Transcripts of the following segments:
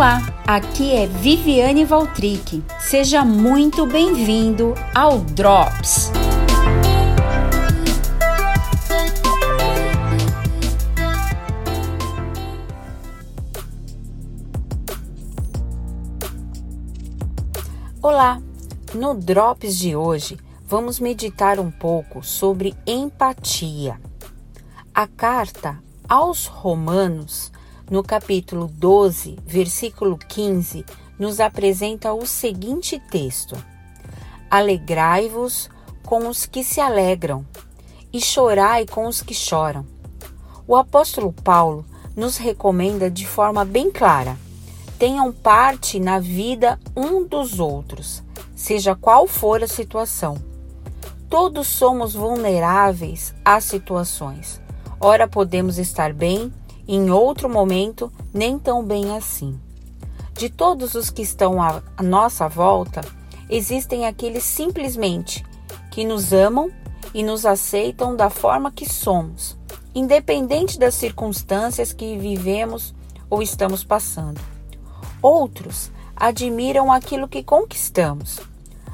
Olá, aqui é Viviane Valtric. Seja muito bem-vindo ao Drops. Olá, no Drops de hoje vamos meditar um pouco sobre empatia. A carta aos Romanos no capítulo 12, versículo 15, nos apresenta o seguinte texto: Alegrai-vos com os que se alegram e chorai com os que choram. O apóstolo Paulo nos recomenda de forma bem clara: tenham parte na vida um dos outros, seja qual for a situação. Todos somos vulneráveis às situações. Ora podemos estar bem, em outro momento, nem tão bem assim. De todos os que estão à nossa volta, existem aqueles simplesmente que nos amam e nos aceitam da forma que somos, independente das circunstâncias que vivemos ou estamos passando. Outros admiram aquilo que conquistamos.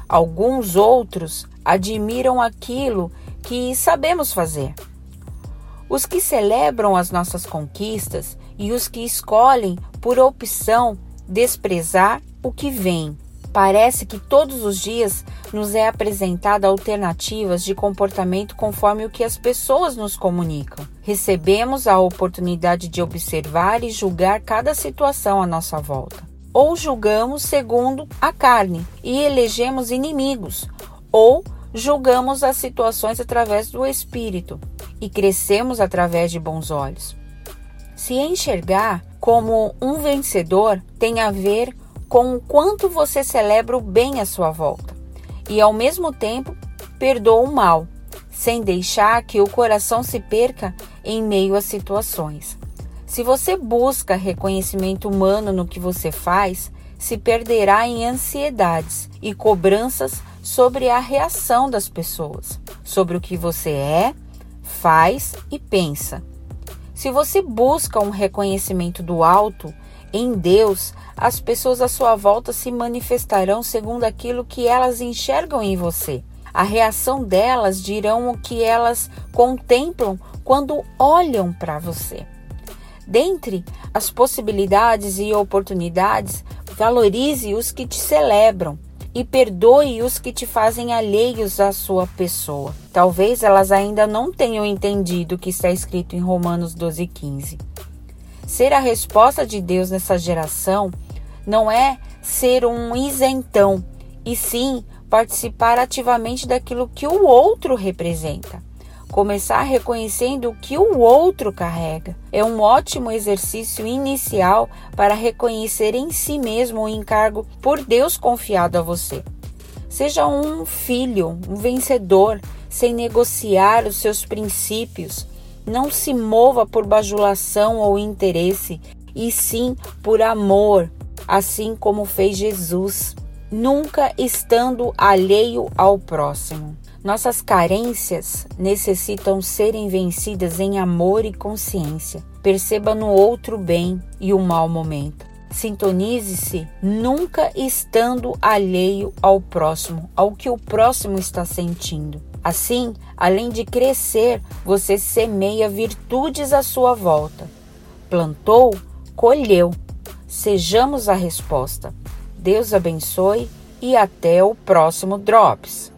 Alguns outros admiram aquilo que sabemos fazer. Os que celebram as nossas conquistas e os que escolhem, por opção, desprezar o que vem. Parece que todos os dias nos é apresentada alternativas de comportamento conforme o que as pessoas nos comunicam. Recebemos a oportunidade de observar e julgar cada situação à nossa volta. Ou julgamos segundo a carne e elegemos inimigos, ou julgamos as situações através do espírito e crescemos através de bons olhos. Se enxergar como um vencedor tem a ver com o quanto você celebra o bem à sua volta e, ao mesmo tempo, perdoa o mal, sem deixar que o coração se perca em meio às situações. Se você busca reconhecimento humano no que você faz, se perderá em ansiedades e cobranças sobre a reação das pessoas, sobre o que você é faz e pensa. Se você busca um reconhecimento do alto em Deus, as pessoas à sua volta se manifestarão segundo aquilo que elas enxergam em você. A reação delas dirão o que elas contemplam quando olham para você. Dentre as possibilidades e oportunidades, valorize os que te celebram, e perdoe os que te fazem alheios à sua pessoa. Talvez elas ainda não tenham entendido o que está escrito em Romanos 12,15. Ser a resposta de Deus nessa geração não é ser um isentão, e sim participar ativamente daquilo que o outro representa. Começar reconhecendo o que o outro carrega. É um ótimo exercício inicial para reconhecer em si mesmo o encargo por Deus confiado a você. Seja um filho, um vencedor, sem negociar os seus princípios. Não se mova por bajulação ou interesse, e sim por amor, assim como fez Jesus, nunca estando alheio ao próximo. Nossas carências necessitam serem vencidas em amor e consciência. Perceba no outro bem e o mau momento. Sintonize-se nunca estando alheio ao próximo, ao que o próximo está sentindo. Assim, além de crescer, você semeia virtudes à sua volta. Plantou, colheu. Sejamos a resposta. Deus abençoe e até o próximo Drops.